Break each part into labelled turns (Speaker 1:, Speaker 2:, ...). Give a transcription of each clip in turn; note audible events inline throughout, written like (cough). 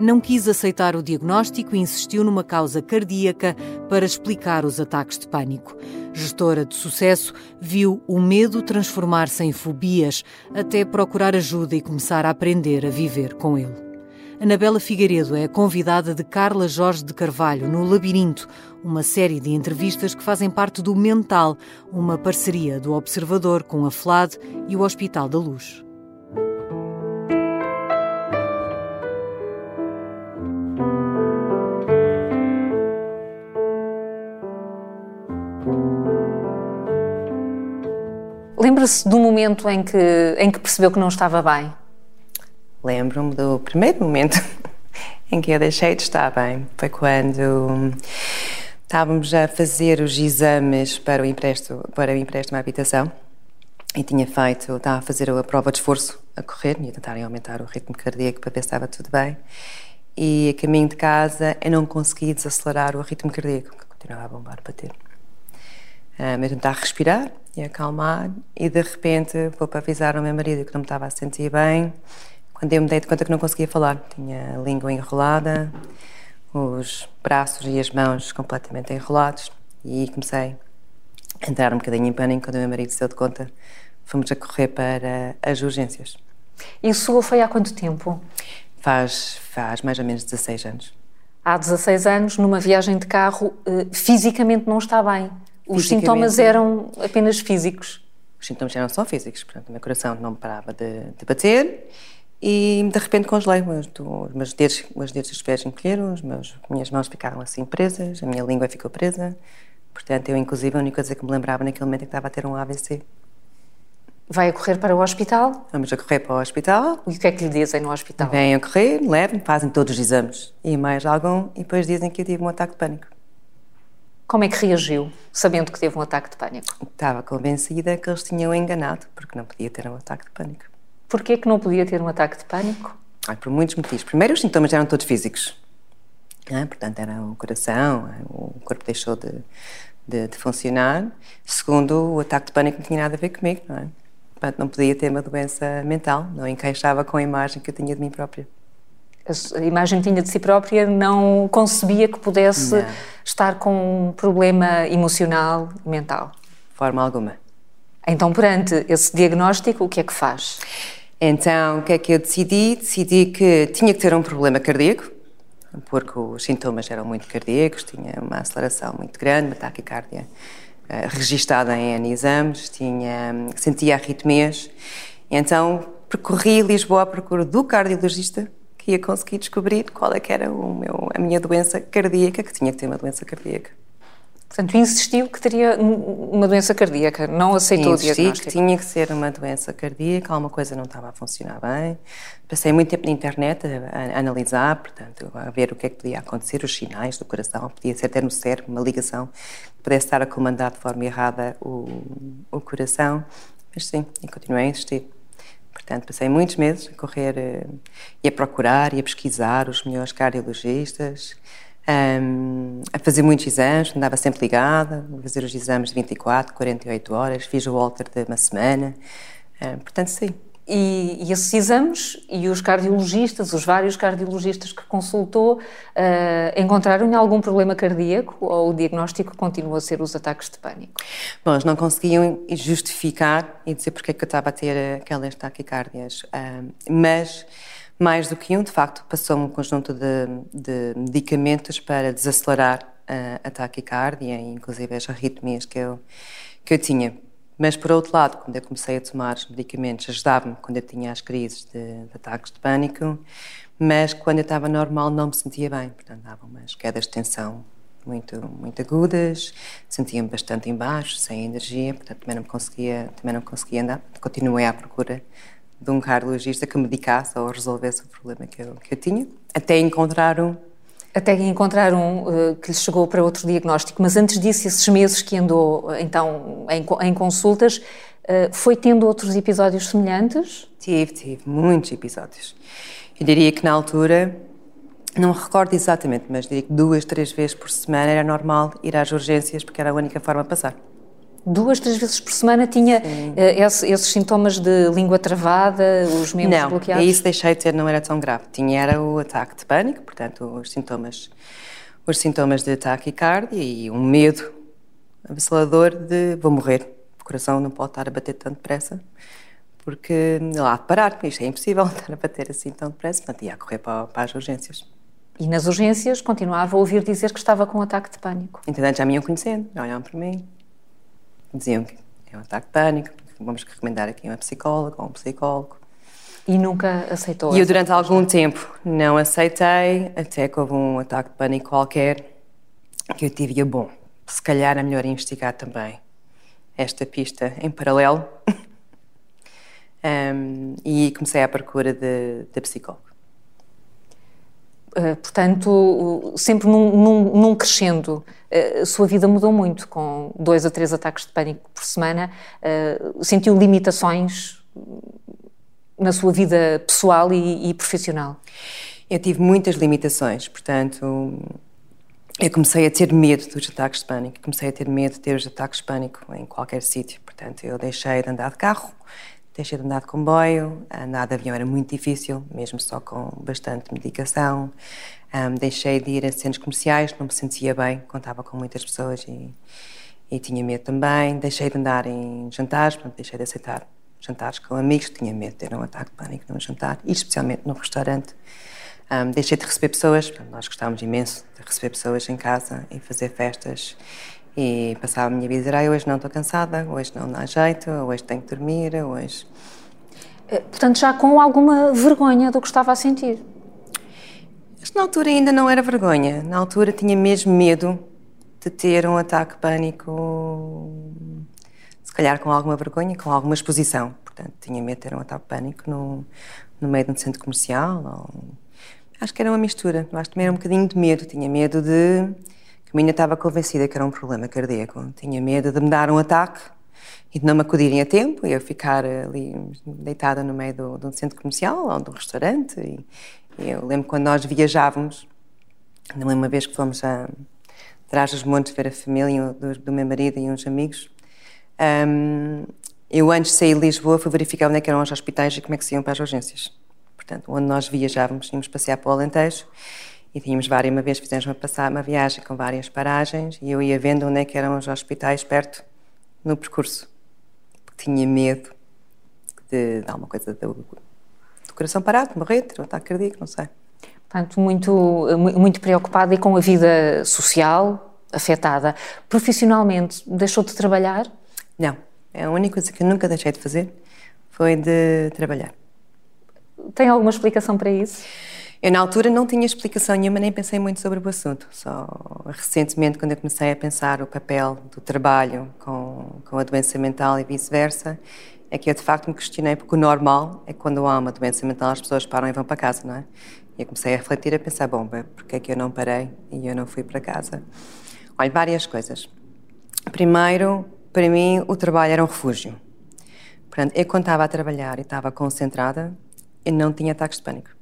Speaker 1: Não quis aceitar o diagnóstico e insistiu numa causa cardíaca para explicar os ataques de pânico. Gestora de sucesso, viu o medo transformar-se em fobias até procurar ajuda e começar a aprender a viver com ele. Anabela Figueiredo é a convidada de Carla Jorge de Carvalho no Labirinto, uma série de entrevistas que fazem parte do Mental, uma parceria do Observador com a FLAD e o Hospital da Luz.
Speaker 2: Lembra-se do momento em que, em que percebeu que não estava bem?
Speaker 3: Lembro-me do primeiro momento (laughs) em que eu deixei de estar bem. Foi quando estávamos a fazer os exames para o empréstimo, para o empréstimo à habitação e tinha feito, estava a fazer a prova de esforço a correr, ia tentar aumentar o ritmo cardíaco para ver se estava tudo bem. E a caminho de casa eu não consegui desacelerar o ritmo cardíaco, que continuava a bombar, para ter. Um, eu tentar respirar e acalmar e de repente vou para avisar ao meu marido que não me estava a sentir bem quando eu me dei de conta que não conseguia falar. Tinha a língua enrolada, os braços e as mãos completamente enrolados e comecei a entrar um bocadinho em pânico quando o meu marido se deu de conta. Fomos a correr para as urgências.
Speaker 2: Isso foi há quanto tempo?
Speaker 3: Faz, faz mais ou menos 16 anos.
Speaker 2: Há 16 anos, numa viagem de carro, eh, fisicamente não está bem. Os sintomas eram apenas físicos?
Speaker 3: Os sintomas eram só físicos. Portanto, o meu coração não parava de, de bater e de repente congelei. Os meus dedos, os dedos dos pés encolheram, as minhas mãos ficaram assim presas, a minha língua ficou presa. Portanto, eu, inclusive, a única coisa que me lembrava naquele momento é que estava a ter um AVC.
Speaker 2: Vai a correr para o hospital?
Speaker 3: Vamos a correr para o hospital.
Speaker 2: E o que é que lhe dizem no hospital?
Speaker 3: Vêm a correr, levam, fazem todos os exames e mais algum, e depois dizem que eu tive um ataque de pânico.
Speaker 2: Como é que reagiu, sabendo que teve um ataque de pânico?
Speaker 3: Estava convencida que eles tinham enganado, porque não podia ter um ataque de pânico.
Speaker 2: Porquê que não podia ter um ataque de pânico?
Speaker 3: Ai, por muitos motivos. Primeiro, os sintomas eram todos físicos. Ah, portanto, era o coração, o corpo deixou de, de, de, funcionar. Segundo, o ataque de pânico não tinha nada a ver comigo, não é? Portanto, não podia ter uma doença mental, não encaixava com a imagem que eu tinha de mim própria.
Speaker 2: A imagem que tinha de si própria não concebia que pudesse não. estar com um problema emocional e mental?
Speaker 3: De forma alguma.
Speaker 2: Então, perante esse diagnóstico, o que é que faz?
Speaker 3: Então, o que é que eu decidi? Decidi que tinha que ter um problema cardíaco, porque os sintomas eram muito cardíacos, tinha uma aceleração muito grande, uma taquicardia uh, registada em N exames, tinha, sentia arritmias. Então, percorri Lisboa à procura do cardiologista ia conseguir descobrir qual é que era meu, a minha doença cardíaca, que tinha que ter uma doença cardíaca.
Speaker 2: Portanto, insistiu que teria uma doença cardíaca, não aceitou
Speaker 3: Insisti
Speaker 2: o diagnóstico.
Speaker 3: que tinha que ser uma doença cardíaca, alguma coisa não estava a funcionar bem. Passei muito tempo na internet a, a, analisar, portanto, a ver o que é que podia acontecer, os sinais do coração, podia ser até no cérebro, uma ligação que pudesse estar a comandar de forma errada o, o coração. Mas sim, e continuei a insistir. Portanto, passei muitos meses a correr eh, e a procurar e a pesquisar os melhores cardiologistas, um, a fazer muitos exames, andava sempre ligada, a fazer os exames de 24, 48 horas, fiz o Walter de uma semana, um, portanto, sim.
Speaker 2: E, e, esses exames e os cardiologistas, os vários cardiologistas que consultou, uh, encontraram algum problema cardíaco ou o diagnóstico continua a ser os ataques de pânico?
Speaker 3: Bom, eles não conseguiam justificar e dizer porque é que eu estava a ter aquelas taquicardias, uh, mas mais do que um, de facto, passou-me um conjunto de, de, medicamentos para desacelerar a, a taquicardia, inclusive as arritmias que eu, que eu tinha. Mas, por outro lado, quando eu comecei a tomar os medicamentos, ajudava-me quando eu tinha as crises de, de, ataques de pânico, mas quando eu estava normal não me sentia bem, portanto, dava umas quedas de tensão muito, muito agudas, sentia-me bastante embaixo, sem energia, portanto, também não conseguia, também não conseguia andar. Continuei à procura de um cardiologista que medicasse ou resolvesse o problema que eu, que eu tinha, até encontrar um.
Speaker 2: Até encontrar um uh, que lhe chegou para outro diagnóstico. Mas antes disso, esses meses que andou então em, em consultas, uh, foi tendo outros episódios semelhantes?
Speaker 3: Tive, tive muitos episódios. Eu diria que na altura, não recordo exatamente, mas diria que duas, três vezes por semana era normal ir às urgências porque era a única forma de passar.
Speaker 2: Duas, três vezes por semana tinha uh, esses, esses, sintomas de língua travada, os membros
Speaker 3: não,
Speaker 2: bloqueados?
Speaker 3: Não, isso deixei de ter, não era tão grave. Tinha era o ataque de pânico, portanto, os sintomas, os sintomas de taquicardia e um medo avassalador de vou morrer. O coração não pode estar a bater tão depressa, porque lá de parar, isto é impossível (laughs) estar a bater assim tão depressa, portanto ia correr para, para as urgências.
Speaker 2: E nas urgências continuava a ouvir dizer que estava com um ataque de pânico.
Speaker 3: Entretanto já me iam conhecendo, olhavam para mim, diziam que é um ataque de pânico, vamos recomendar aqui uma psicóloga ou um psicólogo.
Speaker 2: E nunca aceitou?
Speaker 3: E eu durante algum tempo não aceitei, até que houve um ataque de pânico qualquer que eu tive e bom, se calhar é melhor investigar também esta pista em paralelo. (laughs) um, e comecei à procura de, de psicólogo.
Speaker 2: Uh, portanto, sempre num, num, num crescendo, uh, a sua vida mudou muito, com dois a três ataques de pânico por semana. Uh, sentiu limitações na sua vida pessoal e, e profissional?
Speaker 3: Eu tive muitas limitações, portanto, eu comecei a ter medo dos ataques de pânico, comecei a ter medo de ter os ataques de pânico em qualquer sítio. Portanto, eu deixei de andar de carro, deixei de andar de comboio, andar de avião era muito difícil, mesmo só com bastante medicação. Um, deixei de ir a centros comerciais, não me sentia bem, contava com muitas pessoas e, e tinha medo também. Deixei de andar em jantares, portanto, deixei de aceitar jantares com amigos, tinha medo de ter um ataque de pânico num jantar, e especialmente no restaurante. Um, deixei de receber pessoas, nós gostávamos imenso de receber pessoas em casa e fazer festas. E passava a minha vida a dizer: ah, hoje não estou cansada, hoje não dá jeito, hoje tenho que dormir, hoje.
Speaker 2: Eh, portanto, já com alguma vergonha do que estava a sentir?
Speaker 3: Mas na altura ainda não era vergonha. Na altura tinha mesmo medo de ter um ataque pânico, se calhar com alguma vergonha, com alguma exposição. Portanto, tinha medo de ter um ataque pânico no, no meio de um centro comercial ou Acho que era uma mistura. Acho que também era um bocadinho de medo. Tinha medo de. Eu ainda estava convencida que era um problema cardíaco. Tinha medo de me dar um ataque e de não me acudirem a tempo e eu ficar ali deitada no meio do, de um centro comercial ou de um restaurante. E, e eu lembro quando nós viajávamos, não lembro uma vez que fomos a Trás dos Montes ver a família do, do meu marido e uns amigos. Um, eu, antes de sair de Lisboa, fui verificar onde é eram os hospitais e como é que se iam para as urgências portanto, onde nós viajávamos, íamos passear para o Alentejo e tínhamos várias, uma vez fizemos uma, passar, uma viagem com várias paragens e eu ia vendo onde é que eram os hospitais perto no percurso, porque tinha medo de, de alguma coisa do, do coração parado, de morrer, ter um ataque cardíaco, não sei.
Speaker 2: Portanto, muito, muito preocupada e com a vida social afetada. Profissionalmente, deixou de trabalhar?
Speaker 3: Não. É a única coisa que eu nunca deixei de fazer foi de trabalhar.
Speaker 2: Tem alguma explicação para isso?
Speaker 3: Eu, na altura, não tinha explicação nenhuma, nem pensei muito sobre o assunto. Só recentemente, quando eu comecei a pensar o papel do trabalho com, com a doença mental e vice-versa, é que eu, de facto, me questionei, porque o normal é que quando há uma doença mental as pessoas param e vão para casa, não é? E eu comecei a refletir, a pensar, bom, porque é que eu não parei e eu não fui para casa? Olha, várias coisas. Primeiro, para mim, o trabalho era um refúgio. Portanto, eu quando estava a trabalhar e estava concentrada, eu não tinha ataques de pânico.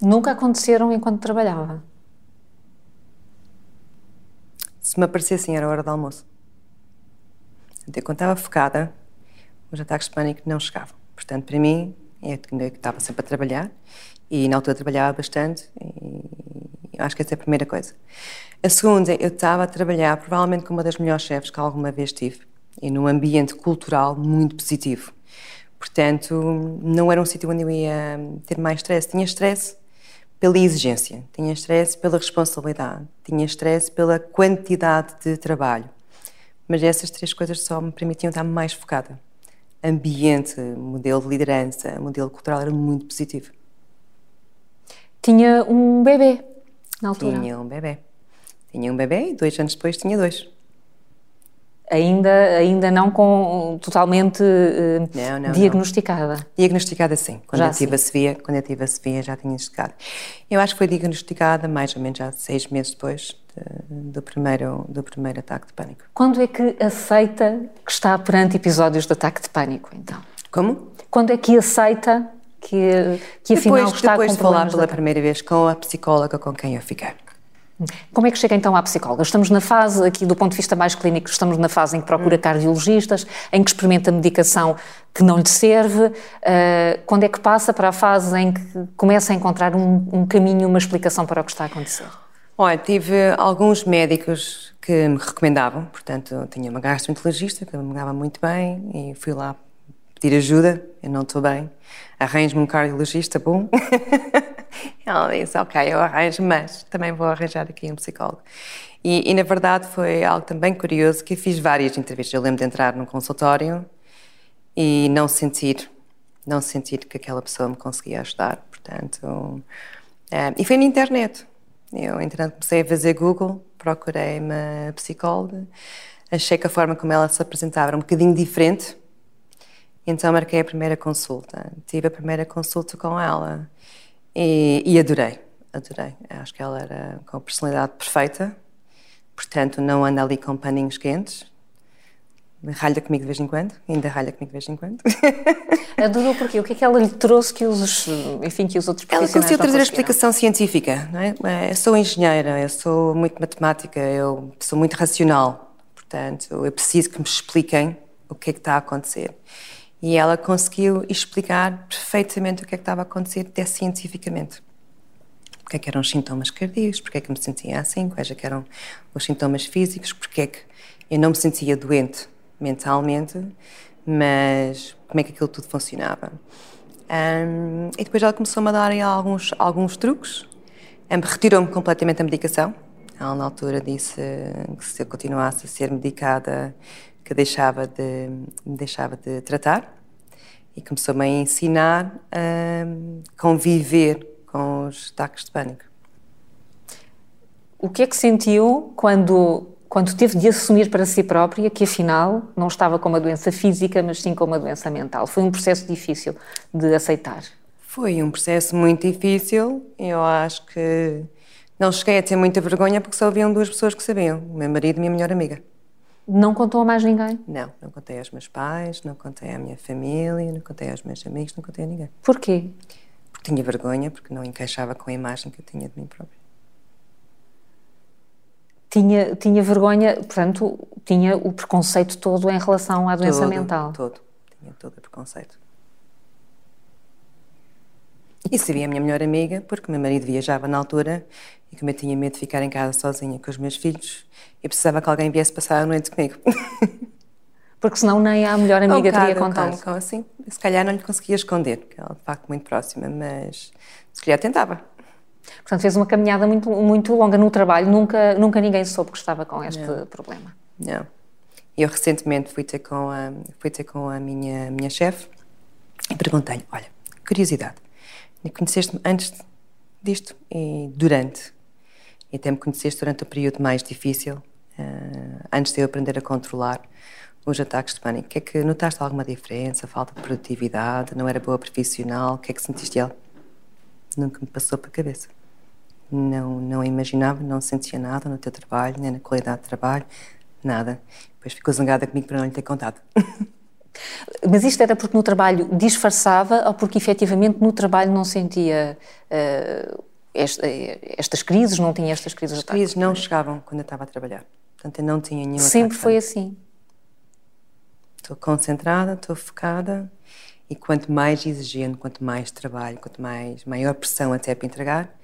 Speaker 2: Nunca aconteceram enquanto trabalhava?
Speaker 3: Se me aparecessem, era hora do almoço. Eu, quando estava focada, os ataques de pânico não chegavam. Portanto, para mim, eu estava sempre a trabalhar e na altura trabalhava bastante e acho que essa é a primeira coisa. A segunda, eu estava a trabalhar provavelmente com uma das melhores chefes que alguma vez tive e num ambiente cultural muito positivo. Portanto, não era um sítio onde eu ia ter mais stress. Tinha stress pela exigência, tinha stress pela responsabilidade, tinha stress pela quantidade de trabalho. Mas essas três coisas só me permitiam estar mais focada. Ambiente, modelo de liderança, modelo cultural era muito positivo.
Speaker 2: Tinha um bebê na altura?
Speaker 3: Tinha um bebê. Tinha um bebê e dois anos depois tinha dois
Speaker 2: ainda, ainda não com, totalmente uh, não, não, diagnosticada. Não.
Speaker 3: Diagnosticada sim. Quando já eu tive a Sofia, quando eu tive a Sofia já tinha diagnosticado. Eu acho que foi diagnosticada mais ou menos já seis meses depois de, do, primeiro, do primeiro ataque de pânico.
Speaker 2: Quando é que aceita que está perante episódios de ataque de pânico, então?
Speaker 3: Como?
Speaker 2: Quando é que aceita que, que afinal
Speaker 3: depois,
Speaker 2: está
Speaker 3: depois
Speaker 2: com
Speaker 3: de falar pela de primeira vez com a psicóloga com quem eu fiquei.
Speaker 2: Como é que chega então à psicóloga? Estamos na fase, aqui do ponto de vista mais clínico, estamos na fase em que procura hum. cardiologistas, em que experimenta medicação que não lhe serve. Uh, quando é que passa para a fase em que começa a encontrar um, um caminho, uma explicação para o que está a acontecer?
Speaker 3: Olha, tive alguns médicos que me recomendavam, portanto, tinha uma gastroenterologista que me dava muito bem e fui lá pedir ajuda, eu não estou bem, arranjo-me um cardiologista bom. (laughs) Ela disse, ok, eu arranjo, mas também vou arranjar aqui um psicólogo. E, e, na verdade foi algo também curioso que fiz várias entrevistas. Eu lembro de entrar num consultório e não sentir, não sentir que aquela pessoa me conseguia ajudar. Portanto, é, e foi na internet. Eu, entretanto, comecei a fazer Google, procurei uma psicóloga, achei que a forma como ela se apresentava era um bocadinho diferente então marquei a primeira consulta. Tive a primeira consulta com ela e, e adorei, adorei. Acho que ela era com a personalidade perfeita, portanto não anda ali com paninhos quentes. Ralha comigo de vez em quando, ainda ralha comigo de vez em quando. (laughs)
Speaker 2: Adorou porquê? O que é que ela lhe trouxe que os, enfim, que os outros
Speaker 3: Ela conseguiu trazer a explicação científica, não é? Eu sou engenheira, eu sou muito matemática, eu sou muito racional, portanto eu preciso que me expliquem o que é que está a acontecer. E ela conseguiu explicar perfeitamente o que é que estava a acontecer até cientificamente. Porque é que eram os sintomas cardíacos, porque é que me sentia assim, quais é que eram os sintomas físicos, porque é que eu não me sentia doente mentalmente, mas como é que aquilo tudo funcionava. Um, e depois ela começou-me a dar alguns, alguns truques, um, retirou-me completamente a medicação. Ela, na altura, disse que se eu continuasse a ser medicada, que deixava de, deixava de tratar e começou-me a ensinar a conviver com os ataques de pânico.
Speaker 2: O que é que sentiu quando, quando teve de assumir para si própria que afinal não estava com uma doença física, mas sim com uma doença mental? Foi um processo difícil de aceitar?
Speaker 3: Foi um processo muito difícil. Eu acho que não cheguei a ter muita vergonha porque só haviam duas pessoas que sabiam: o meu marido e a minha melhor amiga.
Speaker 2: Não contou a mais ninguém?
Speaker 3: Não, não contei aos meus pais, não contei à minha família, não contei aos meus amigos, não contei a ninguém.
Speaker 2: Porquê?
Speaker 3: Porque tinha vergonha, porque não encaixava com a imagem que eu tinha de mim própria.
Speaker 2: Tinha, tinha vergonha, portanto, tinha o preconceito todo em relação à doença
Speaker 3: todo,
Speaker 2: mental?
Speaker 3: Todo, tinha todo o preconceito. E sabia a minha melhor amiga, porque meu marido viajava na altura e como eu tinha medo de ficar em casa sozinha com os meus filhos, eu precisava que alguém viesse passar a noite comigo. (laughs)
Speaker 2: Porque senão nem a melhor amiga um teria contado.
Speaker 3: Com, com, assim, se calhar não lhe conseguia esconder, porque ela de facto muito próxima, mas se calhar tentava.
Speaker 2: Portanto, fez uma caminhada muito, muito longa no trabalho, nunca, nunca ninguém soube que estava com este
Speaker 3: não.
Speaker 2: problema.
Speaker 3: Não. Eu recentemente fui ter com a, fui ter com a minha, minha chefe e perguntei-lhe: olha, curiosidade, conheceste-me antes disto e durante? E até me conheceste durante o período mais difícil, uh, antes de eu aprender a controlar os ataques de pânico. Que é que notaste alguma diferença? Falta de produtividade? Não era boa profissional? O que é que sentiste dela? Nunca me passou pela cabeça. Não, não imaginava, não sentia nada no teu trabalho, nem na qualidade de trabalho, nada. Depois ficou zangada comigo por não lhe ter contado. (laughs)
Speaker 2: Mas isto era porque no trabalho disfarçava ou porque efetivamente no trabalho não sentia uh, esta, estas crises, não tinha estas crises?
Speaker 3: As crises não chegavam quando eu estava a trabalhar. Portanto, eu não tinha nenhuma.
Speaker 2: Sempre foi assim?
Speaker 3: Estou concentrada, estou focada e quanto mais exigente, quanto mais trabalho, quanto mais maior pressão até para entregar,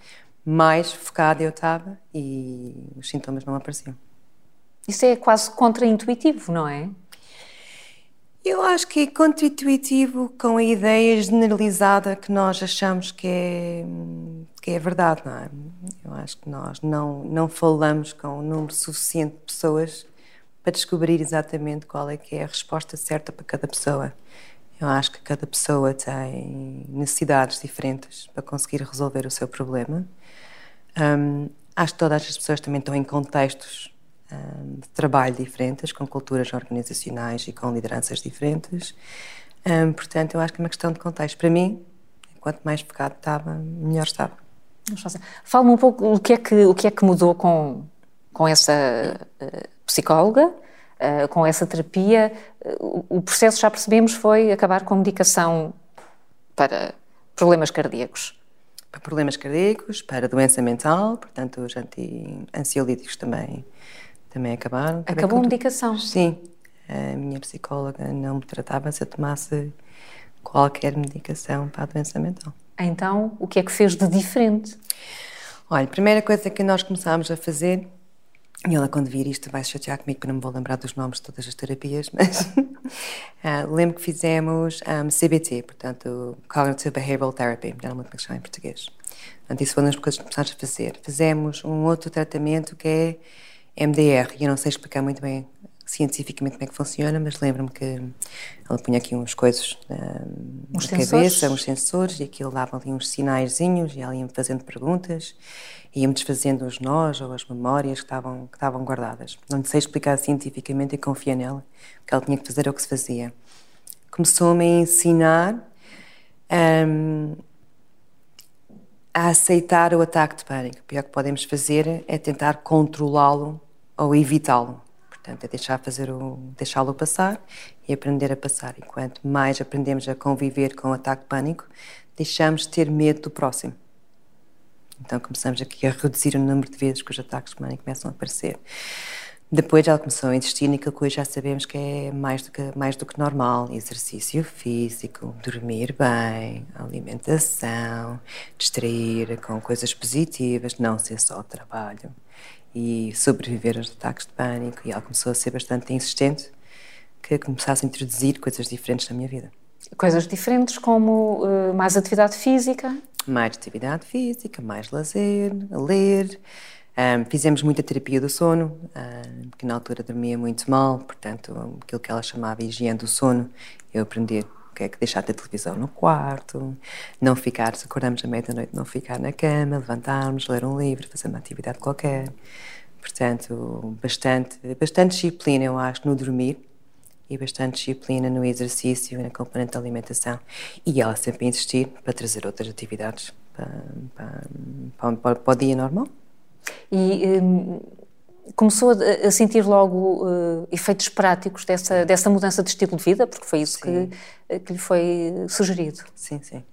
Speaker 3: mais focada eu estava e os sintomas não apareciam.
Speaker 2: Isso é quase contraintuitivo, não é?
Speaker 3: Eu acho que é contra-intuitivo com a ideia generalizada que nós achamos que é, que é verdade, não é? Eu acho que nós não, não falamos com um número suficiente de pessoas para descobrir exatamente qual é que é a resposta certa para cada pessoa. Eu acho que cada pessoa tem necessidades diferentes para conseguir resolver o seu problema. Um, acho que todas as pessoas também estão em contextos de trabalho diferentes, com culturas organizacionais e com lideranças diferentes. Portanto, eu acho que é uma questão de contexto. Para mim, quanto mais focado estava, melhor estava.
Speaker 2: Fala-me um pouco o que é que, o que, é que mudou com, com essa uh, psicóloga, uh, com essa terapia. O processo, já percebemos, foi acabar com medicação para problemas cardíacos.
Speaker 3: para problemas cardíacos, para doença mental, portanto os anti-ansiolíticos também, também acabaram.
Speaker 2: Acabou a medicação?
Speaker 3: Sim. A minha psicóloga não me tratava se eu tomasse qualquer medicação para a doença mental.
Speaker 2: Então, o que é que fez de diferente?
Speaker 3: Olha, a primeira coisa que nós começámos a fazer, e ela quando vir isto vai se chatear comigo porque não me vou lembrar dos nomes de todas as terapias, (laughs) mas uh, lembro que fizemos um, CBT, portanto, Cognitive Behavioral Therapy, não lembro como é que chama em português. Portanto, isso foi uma das coisas que começámos a fazer. Fizemos um outro tratamento que é MDR, e eu não sei explicar muito bem cientificamente como é que funciona, mas lembro-me que ela punha aqui uns coisas na, uns na cabeça, uns sensores, e aquilo dava ali uns sinaizinhos, e ela ia-me fazendo perguntas, ia-me desfazendo os nós ou as memórias que estavam, que estavam guardadas. Não sei explicar cientificamente e confia nela, que ela tinha que fazer o que se fazia. Começou-me a ensinar um, a aceitar o ataque de pânico. O pior que podemos fazer é tentar controlá-lo ou evitá-lo. Portanto, é deixar fazer o, deixá-lo passar e aprender a passar. E quanto mais aprendemos a conviver com o ataque de pânico, deixamos de ter medo do próximo. Então começamos aqui a reduzir o número de vezes que os ataques de pânico começam a aparecer. Depois ela começou a insistir naquilo que hoje já sabemos que é mais do que, mais do que normal: exercício físico, dormir bem, alimentação, distrair com coisas positivas, não ser só trabalho e sobreviver aos ataques de pânico. E ela começou a ser bastante insistente que começasse a introduzir coisas diferentes na minha vida.
Speaker 2: Coisas diferentes como uh, mais atividade física?
Speaker 3: Mais atividade física, mais lazer, ler. Um, fizemos muita terapia do sono, um, porque na altura dormia muito mal, portanto, aquilo que ela chamava higiene do sono, eu aprendi que é que deixar a televisão no quarto, não ficar, se acordamos à meia-noite, não ficar na cama, levantarmos, ler um livro, fazer uma atividade qualquer. Portanto, bastante, bastante disciplina, eu acho, no dormir e bastante disciplina no exercício e na componente da alimentação. E ela sempre insistir para trazer outras atividades para, para, para, para o dia normal.
Speaker 2: E hum, começou a, sentir logo uh, efeitos práticos dessa, dessa mudança de estilo de vida, porque foi isso que, eh, que lhe foi sugerido.
Speaker 3: Sim, sim.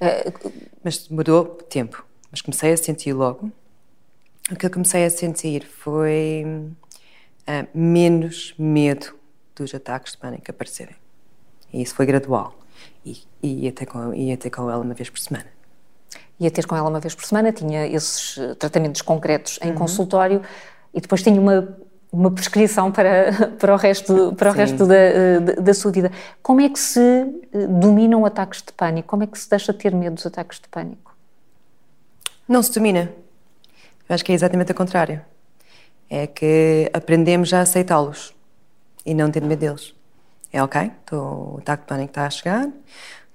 Speaker 3: Uh, mas demorou tempo. Mas comecei a sentir logo. O que eu comecei a sentir foi uh, menos medo dos ataques de pânico aparecerem. E isso foi gradual. E, e ia, ter com, ia ter com ela uma vez por semana
Speaker 2: ia ter com ela uma vez por semana, tinha esses eh, tratamentos concretos em uhum. consultório e depois tinha uma, uma prescrição para, (laughs) para o resto, para o resto da, eh, da, da, sua vida. Como é que se eh, dominam ataques de pânico? Como é que se deixa de ter medo dos ataques de pânico?
Speaker 3: Não se domina. Eu acho que é exatamente o contrário. É que aprendemos a aceitá-los e não ter medo deles. É ok, tô, o ataque de pânico está a chegar,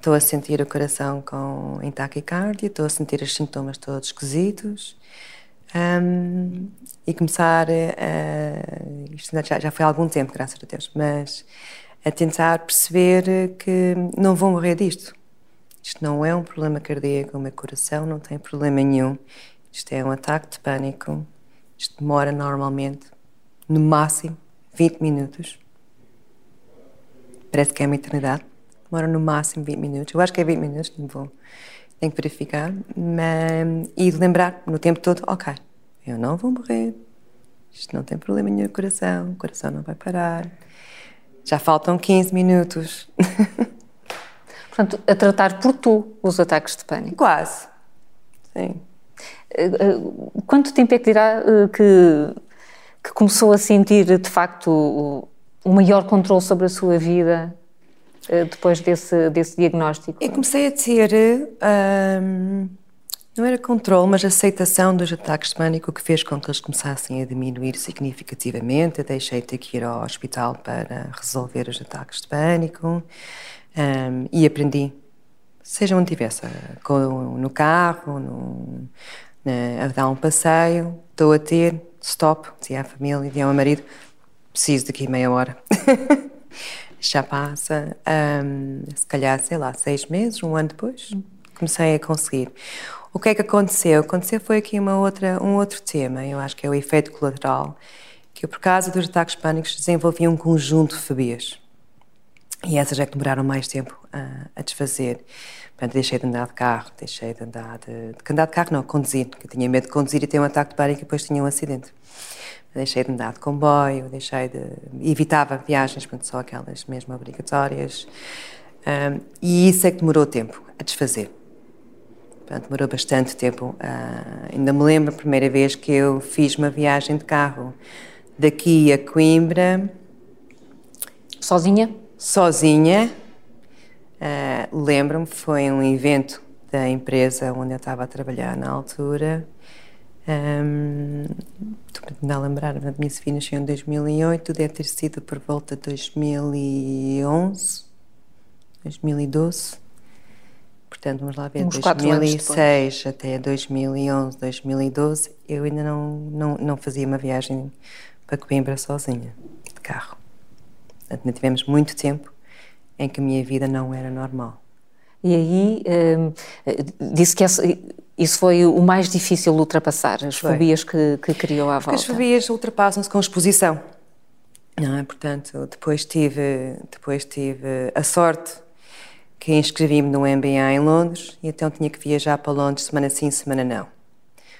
Speaker 3: Estou a sentir o coração com, em taquicardia, estou a sentir os sintomas todos esquisitos. Um, e começar a. Isto já, já foi há algum tempo, graças a Deus, mas a tentar perceber que não vou morrer disto. Isto não é um problema cardíaco, o meu coração não tem problema nenhum. Isto é um ataque de pânico. Isto demora normalmente, no máximo, 20 minutos. Parece que é uma eternidade demora no máximo 20 minutos. Eu acho que é 20 minutos, não vou. Tenho que verificar. Mas, e lembrar no tempo todo: ok, eu não vou morrer, isto não tem problema nenhum no coração, o coração não vai parar. Já faltam 15 minutos. (laughs)
Speaker 2: Portanto, a tratar por tu os ataques de pânico.
Speaker 3: Quase. Sim.
Speaker 2: Eh, eh, quanto tempo é que dirá eh, que, que começou a sentir de facto o, maior controle sobre a sua vida depois desse, desse diagnóstico?
Speaker 3: Eu comecei a ter, um, não era controle, mas aceitação dos ataques de pânico, que fez com que eles começassem a diminuir significativamente. Eu deixei de ter que ir ao hospital para resolver os ataques de pânico um, e aprendi, seja onde estivesse, no carro, no, na, a dar um passeio, estou a ter, stop, dizia a família, dizia ao marido, preciso daqui meia hora. (laughs) já passa, um, se calhar, sei lá, seis meses, um ano depois, comecei a conseguir. O que é que aconteceu? Aconteceu foi aqui uma outra, um outro tema, eu acho que é o efeito colateral, que eu, por causa dos ataques pânicos desenvolvi um conjunto de fobias. E essas é que demoraram mais tempo a, a desfazer. Portanto, deixei de andar de carro, deixei de andar de, de andar de carro, não, conduzir, eu tinha medo de conduzir e ter um ataque de pânico e depois tinha um acidente. Deixei de andar de comboio, deixei de. evitava viagens, portanto, só aquelas mesmo obrigatórias. Um, e isso é que demorou tempo a desfazer. Portanto, demorou bastante tempo. Uh, ainda me lembro a primeira vez que eu fiz uma viagem de carro daqui a Coimbra.
Speaker 2: Sozinha?
Speaker 3: Sozinha. Uh, Lembro-me, foi um evento da empresa onde eu estava a trabalhar na altura. Um, estou a lembrar, a minha Sofia nasceu em 2008, deve ter sido por volta de 2011, 2012. Portanto, vamos lá ver,
Speaker 2: Uns
Speaker 3: 2006 até 2011, 2012, eu ainda não, não, não fazia uma viagem para Coimbra sozinha, de carro. Portanto, ainda tivemos muito tempo em que a minha vida não era normal.
Speaker 2: E aí, hum, disse que essa, isso foi o mais difícil de ultrapassar, as foi. fobias que, que criou à volta.
Speaker 3: As fobias ultrapassam-se com exposição. Não é? Portanto, depois tive, depois tive a sorte que inscrevi-me no MBA em Londres e então tinha que viajar para Londres semana sim, semana não.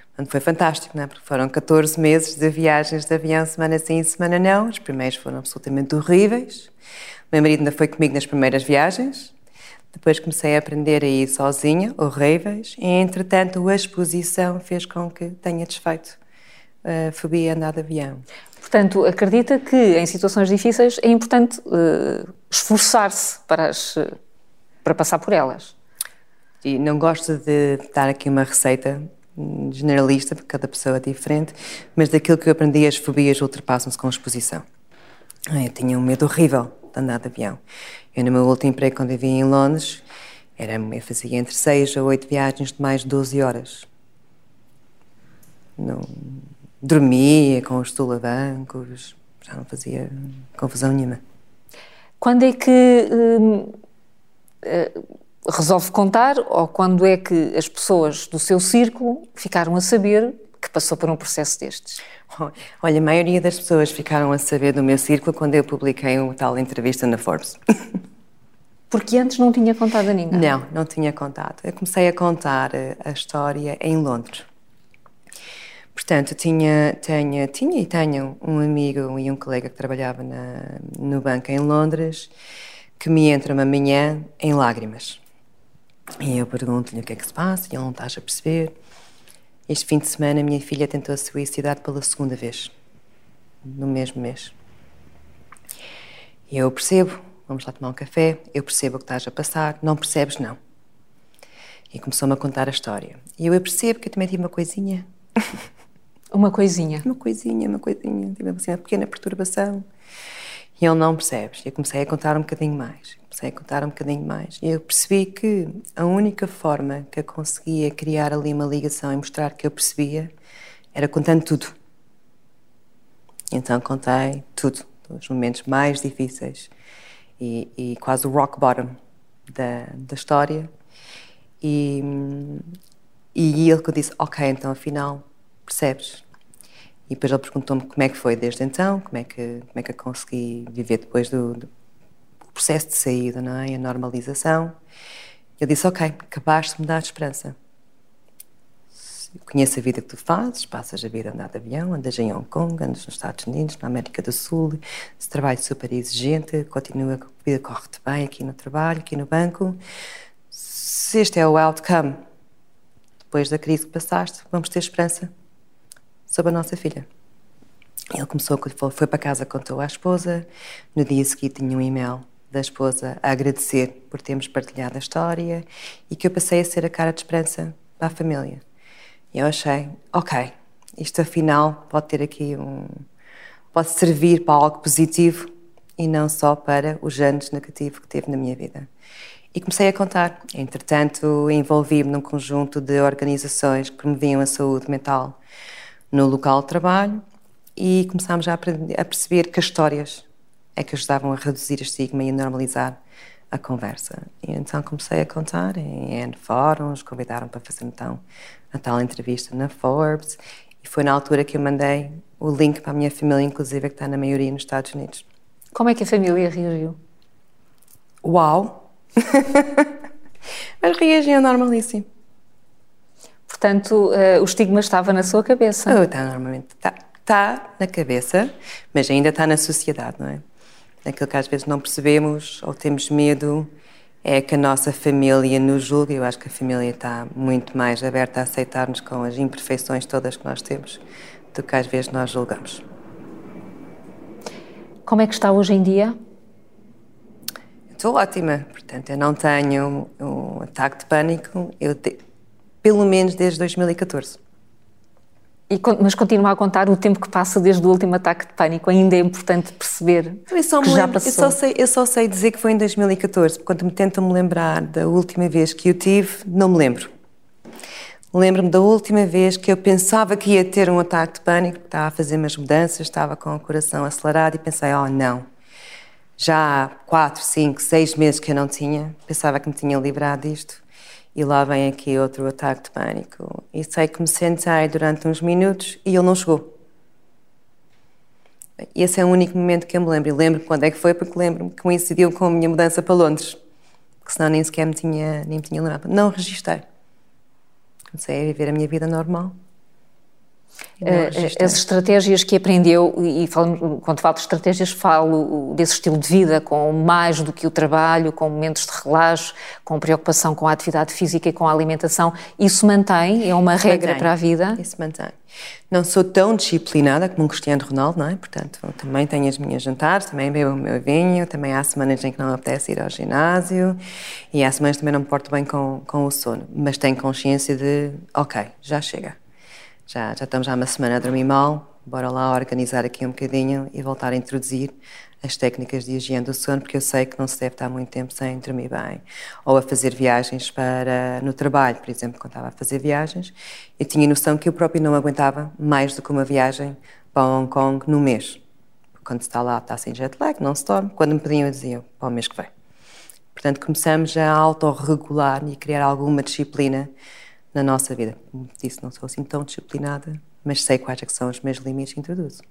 Speaker 3: Portanto, foi fantástico, não é? porque foram 14 meses de viagens de avião, semana sim, semana não. Os primeiros foram absolutamente horríveis. O meu marido ainda foi comigo nas primeiras viagens. Depois comecei a aprender a ir sozinha, horríveis, e entretanto a exposição fez com que tenha desfeito a fobia andar de avião.
Speaker 2: Portanto, acredita que em situações difíceis é importante uh, esforçar-se para, para passar por elas?
Speaker 3: E não gosto de dar aqui uma receita generalista, porque cada pessoa é diferente, mas daquilo que eu aprendi, as fobias ultrapassam-se com a exposição. Eu tinha um medo horrível de andar de avião. Eu, no meu último emprego, quando vivia em Londres, era, eu fazia entre 6 a 8 viagens de mais de 12 horas. Não, dormia com os estulabancos, já não fazia confusão nenhuma.
Speaker 2: Quando é que hum, eh, resolve contar ou quando é que as pessoas do seu círculo ficaram a saber passou por um processo destes?
Speaker 3: Olha, a maioria das pessoas ficaram a saber do meu círculo quando eu publiquei uma tal entrevista na Forbes. (laughs)
Speaker 2: Porque antes não tinha contado a ninguém?
Speaker 3: Não, não tinha contado. Eu comecei a contar a história em Londres. Portanto, tinha, tinha, tinha e tenho um amigo e um colega que trabalhava na, no banco em Londres que me entra uma manhã em lágrimas. E eu pergunto-lhe o que é que se passa e ele não está a perceber. Este fim de semana, a minha filha tentou suicidar pela segunda vez, no mesmo mês. E eu percebo, vamos lá tomar um café, eu percebo o que estás a passar, não percebes, não. E começou-me a contar a história. E eu percebo que eu também tive uma coisinha.
Speaker 2: Uma coisinha?
Speaker 3: Uma coisinha, uma coisinha. Tive assim, uma pequena perturbação. E ele não percebe. E eu comecei a contar um bocadinho mais. Comecei a contar um bocadinho mais. E eu percebi que a única forma que eu conseguia criar ali uma ligação e mostrar que eu percebia era contando tudo. Então contei tudo, os momentos mais difíceis e, e quase o rock bottom da, da história. E, e ele que disse, ok, então afinal, percebes? E depois ele perguntou-me como é que foi desde então, como é que, como é que eu consegui viver depois do, do processo de saída, não é? A normalização. Eu disse, ok, acabaste de me dar esperança. Conheço a vida que tu fazes, passas a vida a andar de avião, andas em Hong Kong, andas nos Estados Unidos, na América do Sul, esse trabalho super exigente, continua, a vida corre-te bem aqui no trabalho, aqui no banco. Se este é o outcome, depois da crise que passaste, vamos ter esperança sobre a nossa filha. Ele começou, foi para casa, contou à esposa. No dia seguinte tinha um e-mail da esposa a agradecer por termos partilhado a história e que eu passei a ser a cara de esperança para a família. E eu achei, ok, isto afinal pode ter aqui um. pode servir para algo positivo e não só para os anos negativos que teve na minha vida. E comecei a contar. Entretanto, envolvi-me num conjunto de organizações que promoviam a saúde mental no local de trabalho e começámos a, a perceber que as histórias é que ajudavam a reduzir o estigma e a normalizar a conversa. E então comecei a contar em N fóruns, convidaram para fazer então a tal entrevista na Forbes e foi na altura que eu mandei o link para a minha família, inclusive, que está na maioria nos Estados Unidos.
Speaker 2: Como é que a família reagiu?
Speaker 3: uau! (laughs) Mas reagia normalíssimo.
Speaker 2: Portanto, uh, o estigma estava na sua cabeça.
Speaker 3: Oh, está normalmente. Está, está na cabeça, mas ainda está na sociedade, não é? Aquilo que às vezes não percebemos ou temos medo é que a nossa família nos julgue. Eu acho que a família está muito mais aberta a aceitar-nos com as imperfeições todas que nós temos do que às vezes nós julgamos.
Speaker 2: Como é que está hoje em dia?
Speaker 3: Estou ótima, portanto, eu não tenho um ataque de pânico, eu pelo menos desde 2014.
Speaker 2: E, mas continua a contar o tempo que passa desde o último ataque de pânico. Ainda é importante perceber
Speaker 3: eu só
Speaker 2: que
Speaker 3: já
Speaker 2: lembro, passou.
Speaker 3: Eu só, sei, eu só sei dizer que foi em 2014, porque quando me tentam me lembrar da última vez que eu tive, não me lembro. Lembro-me da última vez que eu pensava que ia ter um ataque de pânico, estava a fazer umas mudanças, estava com o coração acelerado e pensei, oh não, já há 4, 5, 6 meses que eu não tinha, pensava que me tinha livrado disto e lá vem aqui outro ataque de pânico. E sei que me sentei durante uns minutos e ele não chegou. Esse é o único momento que eu me lembro. E lembro quando é que foi, porque lembro-me que coincidiu com a minha mudança para Londres. Porque senão nem sequer me tinha, nem me tinha lembrado. Não registrei. Comecei a viver a minha vida normal.
Speaker 2: As estratégias que aprendeu, e falo, quando falo de estratégias, falo desse estilo de vida, com mais do que o trabalho, com momentos de relaxo, com preocupação com a atividade física e com a alimentação. Isso mantém? É uma regra
Speaker 3: mantém.
Speaker 2: para a vida?
Speaker 3: Isso mantém. Não sou tão disciplinada como um Cristiano Ronaldo, não é? Portanto, também tenho as minhas jantares, também bebo o meu vinho, também há semanas em que não apetece ir ao ginásio e há semanas também não me porto bem com, com o sono. Mas tenho consciência de, ok, já chega já, já estamos há uma semana a dormir mal, bora lá organizar aqui um bocadinho e voltar a introduzir as técnicas de higiene do sono, porque eu sei que não se deve estar muito tempo sem dormir bem. Ou a fazer viagens para no trabalho, por exemplo, quando estava a fazer viagens, eu tinha noção que eu próprio não aguentava mais do que uma viagem para Hong Kong no mês. Quando se está lá, está sem jet lag, não se dorme. Quando me pediam, eu dizia para o mês que vem. Portanto, começamos a autorregular e criar alguma disciplina na nossa vida. Como disse, não sou assim tão disciplinada, mas sei quais é são os meus limites e introduzo.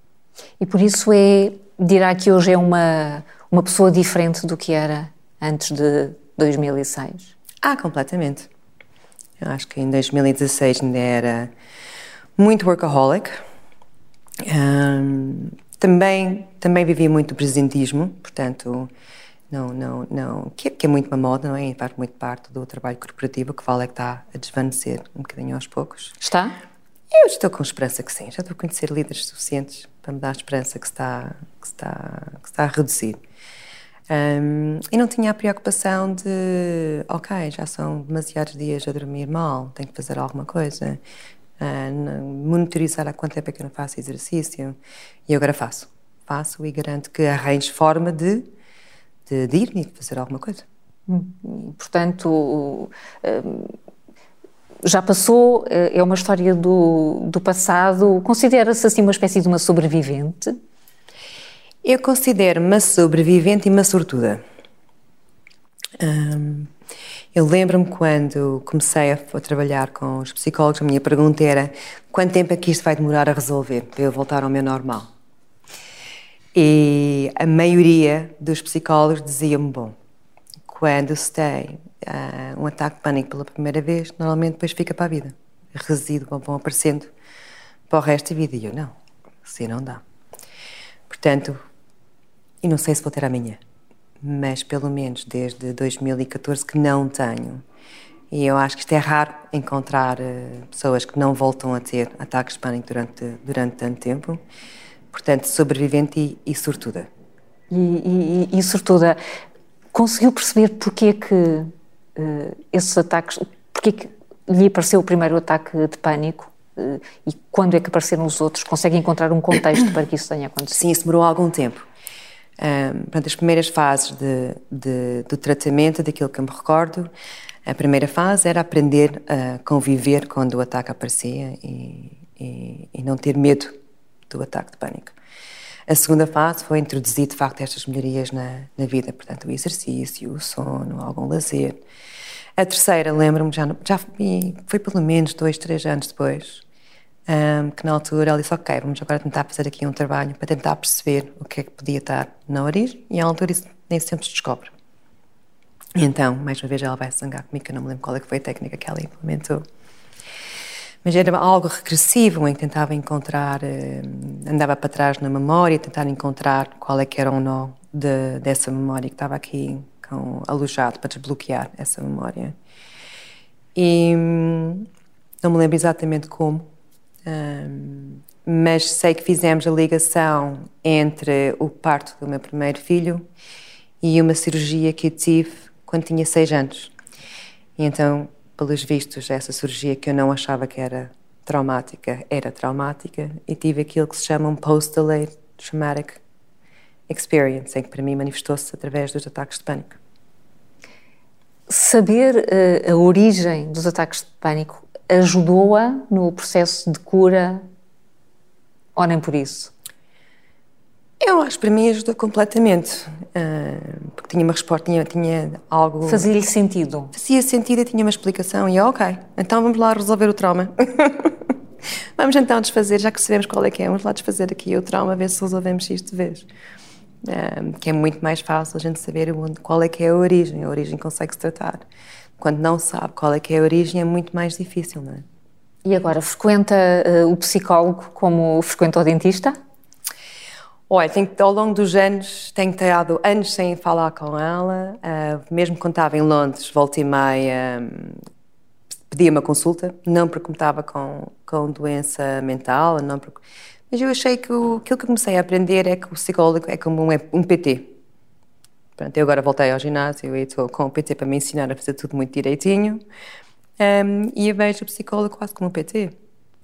Speaker 2: E por isso é, dirá que hoje é uma, uma pessoa diferente do que era antes de 2006?
Speaker 3: Ah, completamente. Eu acho que em 2016 ainda era muito workaholic. Um, também, também vivi muito presentismo, portanto, não, não, não, que, que é muito uma moda, não é? E faz muito parte do trabalho corporativo, que vale é que está a desvanecer um bocadinho aos poucos.
Speaker 2: Está?
Speaker 3: Eu estou com esperança que sim, já estou a conhecer líderes suficientes para me dar esperança que está, que está, que está a reduzir. Um, e não tinha a preocupação de, ok, já são demasiados dias a dormir mal, tenho que fazer alguma coisa, uh, monitorizar há quanto tempo é que eu não faço exercício. E agora faço. Faço e garanto que arranjo forma de de, de ir e fazer alguma coisa.
Speaker 2: Hum, portanto, hum, já passou, eh, é uma história do, do passado. Considera-se assim uma espécie de uma sobrevivente?
Speaker 3: Eu considero uma sobrevivente e uma sortuda. Hum, eu lembro-me quando comecei a, a, trabalhar com os psicólogos, a minha pergunta era quanto tempo é que isto vai demorar a resolver para eu voltar ao meu normal? E a maioria dos psicólogos diziam-me: bom, quando se tem uh, um ataque de pânico pela primeira vez, normalmente depois fica para a vida. Resíduos vão aparecendo para o resto da vida. E eu: não, assim não dá. Portanto, e não sei se vou ter amanhã, mas pelo menos desde 2014 que não tenho. E eu acho que isto é raro encontrar uh, pessoas que não voltam a ter ataques de pânico durante, durante tanto tempo portanto, sobrevivente e, e sortuda.
Speaker 2: E, e, e, sortuda, conseguiu perceber porque é que uh, esses ataques, porque é que lhe apareceu o primeiro ataque de pânico uh, e quando é que apareceram os outros? Consegue encontrar um contexto para que isso tenha acontecido?
Speaker 3: Sim, isso demorou algum tempo. Um, portanto, as primeiras fases de, de, do tratamento, daquilo que eu me recordo, a primeira fase era aprender a conviver quando o ataque aparecia e, e, e não ter medo do ataque de pânico. A segunda fase foi introduzir, de facto, estas melhorias na, na vida, portanto, o exercício, o sono, algum lazer. A terceira, lembro-me, já, já foi pelo menos dois, três anos depois, um, que na altura ela disse: Ok, vamos agora tentar fazer aqui um trabalho para tentar perceber o que é que podia estar na origem, e à altura isso nem sempre se descobre. Então, mais uma vez, ela vai zangar comigo, que eu não me lembro qual é que foi a técnica que ela implementou. Mas era algo regressivo, em que tentava encontrar, eh, andava para trás na memória, tentar encontrar qual é que era o nó de, dessa memória que estava aqui com, alojado para desbloquear essa memória. E hum, não me lembro exatamente como, hum, mas sei que fizemos a ligação entre o parto do meu primeiro filho e uma cirurgia que eu tive quando tinha seis anos. E então, pelos vistos, essa cirurgia que eu não achava que era traumática, era traumática, e tive aquilo que se chama um post-delayed traumatic experience, em que para mim manifestou-se através dos ataques de pânico.
Speaker 2: Saber uh, a origem dos ataques de pânico ajudou-a no processo de cura ou nem por isso?
Speaker 3: Eu acho que para mim ajudou completamente, uh, porque tinha uma resposta, tinha, tinha algo...
Speaker 2: Fazia-lhe sentido?
Speaker 3: Fazia sentido e tinha uma explicação e ok, então vamos lá resolver o trauma. (laughs) vamos então desfazer, já que sabemos qual é que é, vamos lá desfazer aqui o trauma, ver se resolvemos isto de vez que é muito mais fácil a gente saber qual é que é a origem. A origem consegue-se tratar. Quando não sabe qual é que é a origem, é muito mais difícil, não é?
Speaker 2: E agora, frequenta uh, o psicólogo como frequenta o dentista?
Speaker 3: Olha, tenho, ao longo dos anos, tenho estado anos sem falar com ela. Uh, mesmo quando estava em Londres, volta e meia, um, pedia uma consulta. Não porque me estava com, com doença mental, não porque mas eu achei que o, aquilo que comecei a aprender é que o psicólogo é como um, um PT. Pronto, eu agora voltei ao ginásio e estou com o PT para me ensinar a fazer tudo muito direitinho. Um, e eu vejo o psicólogo quase como um PT.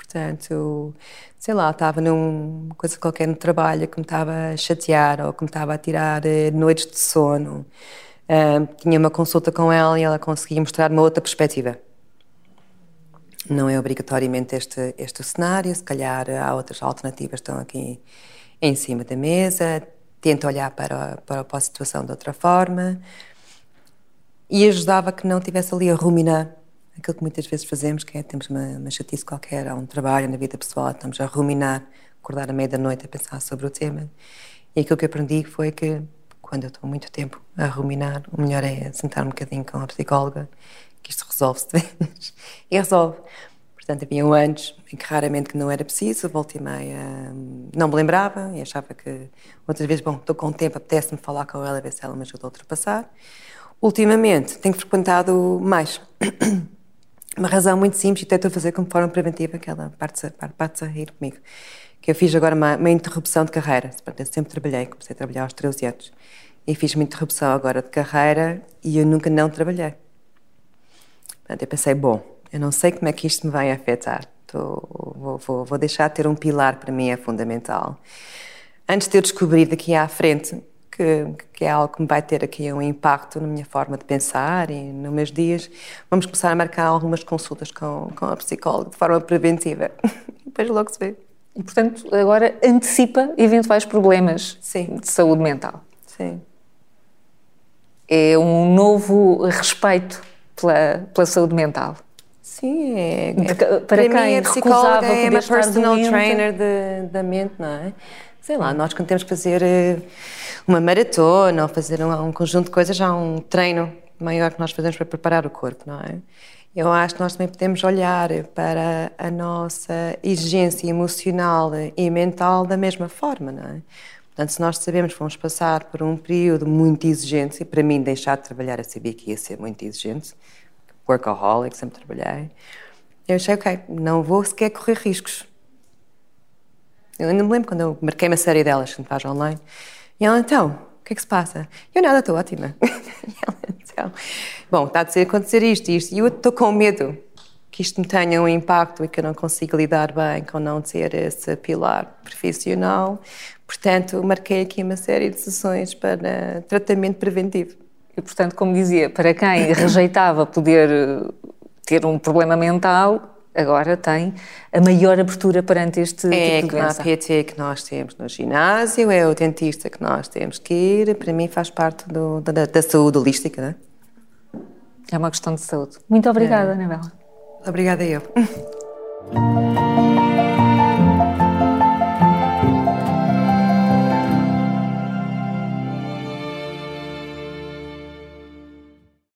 Speaker 3: Portanto, sei lá, estava numa coisa qualquer no trabalho que me estava a chatear ou que me estava a tirar eh, noites de sono. Tinha uma consulta com ela e ela conseguia mostrar uma outra perspectiva. Não é obrigatoriamente este, este cenário, se calhar há outras alternativas que estão aqui em cima da mesa, tenta olhar para, para, para a situação de outra forma e ajudava que não tivesse ali a ruminar aquilo que muitas vezes fazemos, que é temos uma, uma chatice qualquer, há um trabalho na vida pessoal, estamos a ruminar, acordar à meia da noite a pensar sobre o tema. E aquilo que aprendi foi que quando eu estou muito tempo a ruminar, o melhor é sentar um bocadinho com a psicóloga que isto resolve-se de vez. (laughs) E resolve. Portanto, havia um anos em que raramente que não era preciso, volta e meia hum, não me lembrava e achava que outras vezes, bom, estou com tempo, apetece-me falar com ela, ver se ela me ajuda a ultrapassar. Ultimamente tenho frequentado mais. (coughs) Uma razão muito simples, e a fazer como forma preventiva, que ela parte-se parte a rir comigo. Que eu fiz agora uma, uma interrupção de carreira. Eu sempre trabalhei, comecei a trabalhar aos 13 anos. E fiz uma interrupção agora de carreira e eu nunca não trabalhei. Portanto, eu pensei, bom, eu não sei como é que isto me vai afetar. Tô, vou, vou, vou deixar de ter um pilar para mim é fundamental. Antes de eu descobrir daqui à frente que, que, é algo que me vai ter aqui um impacto na minha forma de pensar e nos meus dias, vamos começar a marcar algumas consultas com, com a psicóloga de forma preventiva. (laughs) Depois logo se vê.
Speaker 2: E, portanto, agora antecipa eventuais problemas Sim. de saúde mental.
Speaker 3: Sim.
Speaker 2: É um novo respeito pela, pela saúde mental.
Speaker 3: Sim, é, é para, para quem mim, a psicóloga é uma personal trainer de, da mente, não é? Sei lá, nós quando temos que fazer eh, uma maratona ou fazer um, um conjunto de coisas, há um treino maior que nós fazemos para preparar o corpo, não é? Eu acho que nós também podemos olhar para a nossa exigência emocional e mental da mesma forma, não é? Portanto, se nós sabemos que vamos passar por um período muito exigente, e para mim deixar de trabalhar, eu sabia que ia ser muito exigente, workaholic, sempre trabalhei, eu achei, ok, não vou sequer correr riscos. Eu ainda me lembro quando eu marquei uma série delas que me faz online, e ela, então, o que é que se passa? Eu nada, estou ótima. (laughs) ela, então, bom, está a acontecer isto e isto, e eu estou com medo que isto me tenha um impacto e que eu não consiga lidar bem com não ter esse pilar profissional, Portanto, marquei aqui uma série de sessões para tratamento preventivo.
Speaker 2: E, portanto, como dizia, para quem rejeitava poder ter um problema mental, agora tem a maior abertura perante este
Speaker 3: é
Speaker 2: tipo de doença.
Speaker 3: É a PT que nós temos no ginásio, é o dentista que nós temos que ir, para mim faz parte do, da, da, saúde holística, não é?
Speaker 2: É uma questão de saúde. Muito obrigada, é. Anabela.
Speaker 3: Obrigada eu. (laughs)